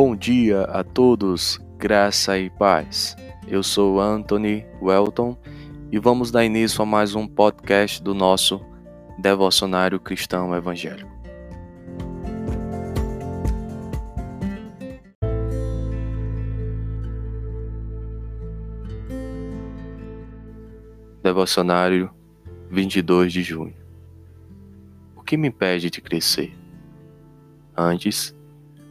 Bom dia a todos, graça e paz. Eu sou Anthony Welton e vamos dar início a mais um podcast do nosso Devocionário Cristão Evangélico. Devocionário 22 de junho. O que me impede de crescer? Antes,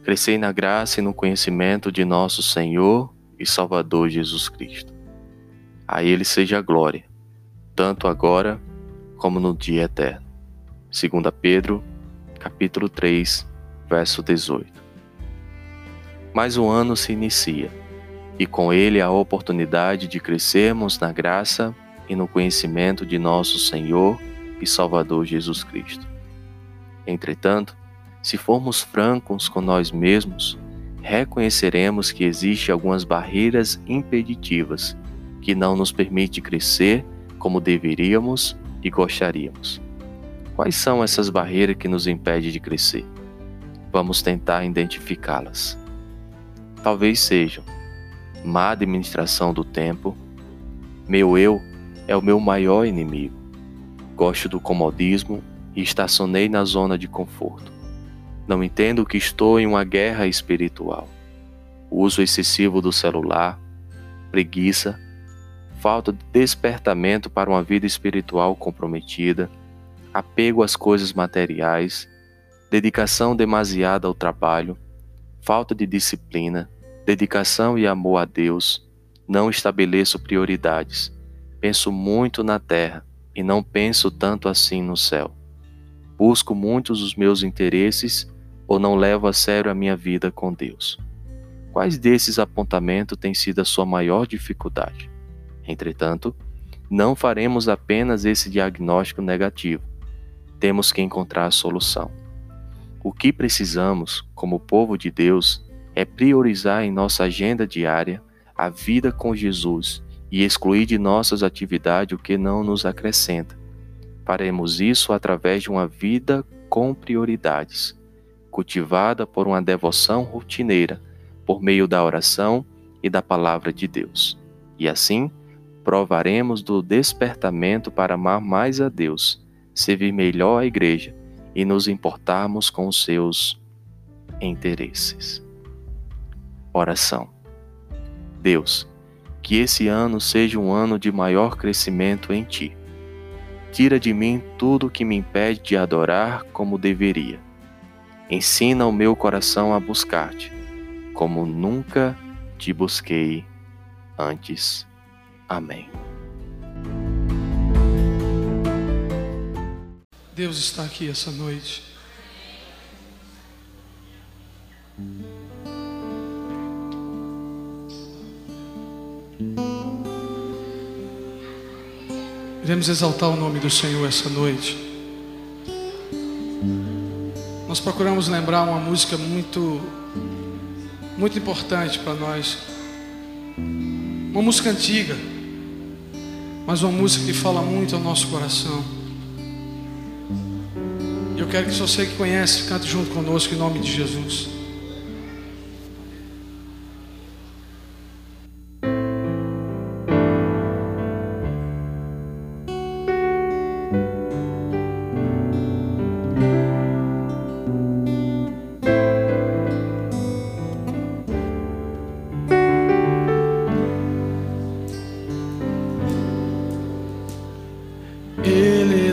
Crescei na graça e no conhecimento de nosso Senhor e Salvador Jesus Cristo. A Ele seja a glória, tanto agora como no dia eterno. 2 Pedro, capítulo 3, verso 18. Mais um ano se inicia, e com ele a oportunidade de crescermos na graça e no conhecimento de nosso Senhor e Salvador Jesus Cristo. Entretanto, se formos francos com nós mesmos, reconheceremos que existem algumas barreiras impeditivas que não nos permitem crescer como deveríamos e gostaríamos. Quais são essas barreiras que nos impedem de crescer? Vamos tentar identificá-las. Talvez sejam má administração do tempo, meu eu é o meu maior inimigo, gosto do comodismo e estacionei na zona de conforto não entendo que estou em uma guerra espiritual. Uso excessivo do celular, preguiça, falta de despertamento para uma vida espiritual comprometida, apego às coisas materiais, dedicação demasiada ao trabalho, falta de disciplina, dedicação e amor a Deus, não estabeleço prioridades. Penso muito na terra e não penso tanto assim no céu. Busco muitos os meus interesses ou não levo a sério a minha vida com Deus? Quais desses apontamentos têm sido a sua maior dificuldade? Entretanto, não faremos apenas esse diagnóstico negativo. Temos que encontrar a solução. O que precisamos, como povo de Deus, é priorizar em nossa agenda diária a vida com Jesus e excluir de nossas atividades o que não nos acrescenta. Faremos isso através de uma vida com prioridades cultivada por uma devoção rotineira, por meio da oração e da palavra de Deus. E assim, provaremos do despertamento para amar mais a Deus, servir melhor a igreja e nos importarmos com os seus interesses. Oração. Deus, que esse ano seja um ano de maior crescimento em Ti. Tira de mim tudo que me impede de adorar como deveria Ensina o meu coração a buscar-te, como nunca te busquei antes. Amém. Deus está aqui essa noite. Iremos exaltar o nome do Senhor essa noite nós procuramos lembrar uma música muito, muito importante para nós. Uma música antiga, mas uma música que fala muito ao nosso coração. E eu quero que você que conhece, cante junto conosco em nome de Jesus.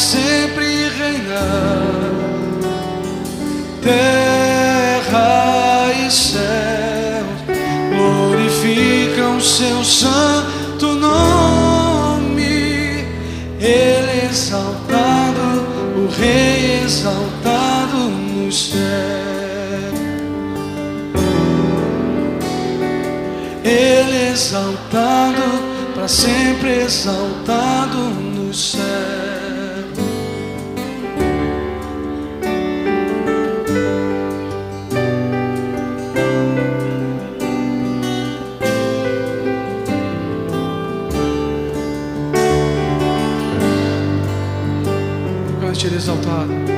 sempre reinar. Terra e céu glorificam seu santo exaltado, o Rei exaltado no céu. exaltado, para sempre exaltado no céu. Exaltado.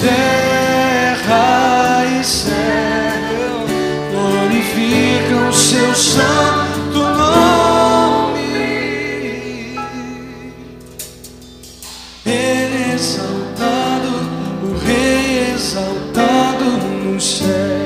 Terra e céu glorificam seu santo nome. Ele é exaltado, o Rei exaltado no céu.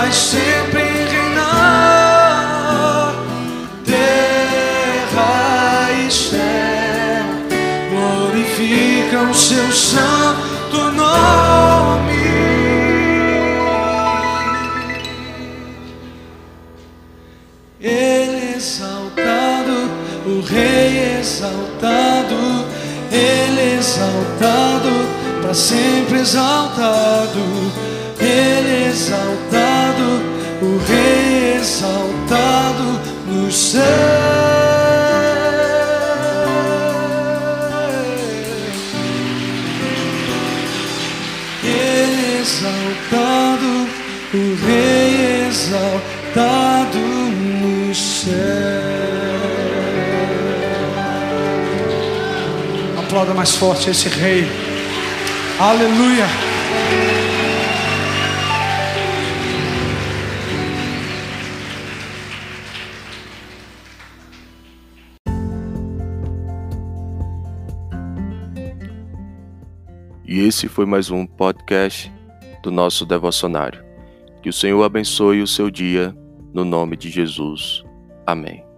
Vai sempre reinar. Terra e céu glorificam Seu santo nome. Ele exaltado, o Rei exaltado, Ele exaltado, para sempre exaltado, Ele exaltado, exaltado no céu. Exaltado, o Rei exaltado no céu. Aplauda mais forte esse Rei. Aleluia. E esse foi mais um podcast do nosso devocionário. Que o Senhor abençoe o seu dia, no nome de Jesus. Amém.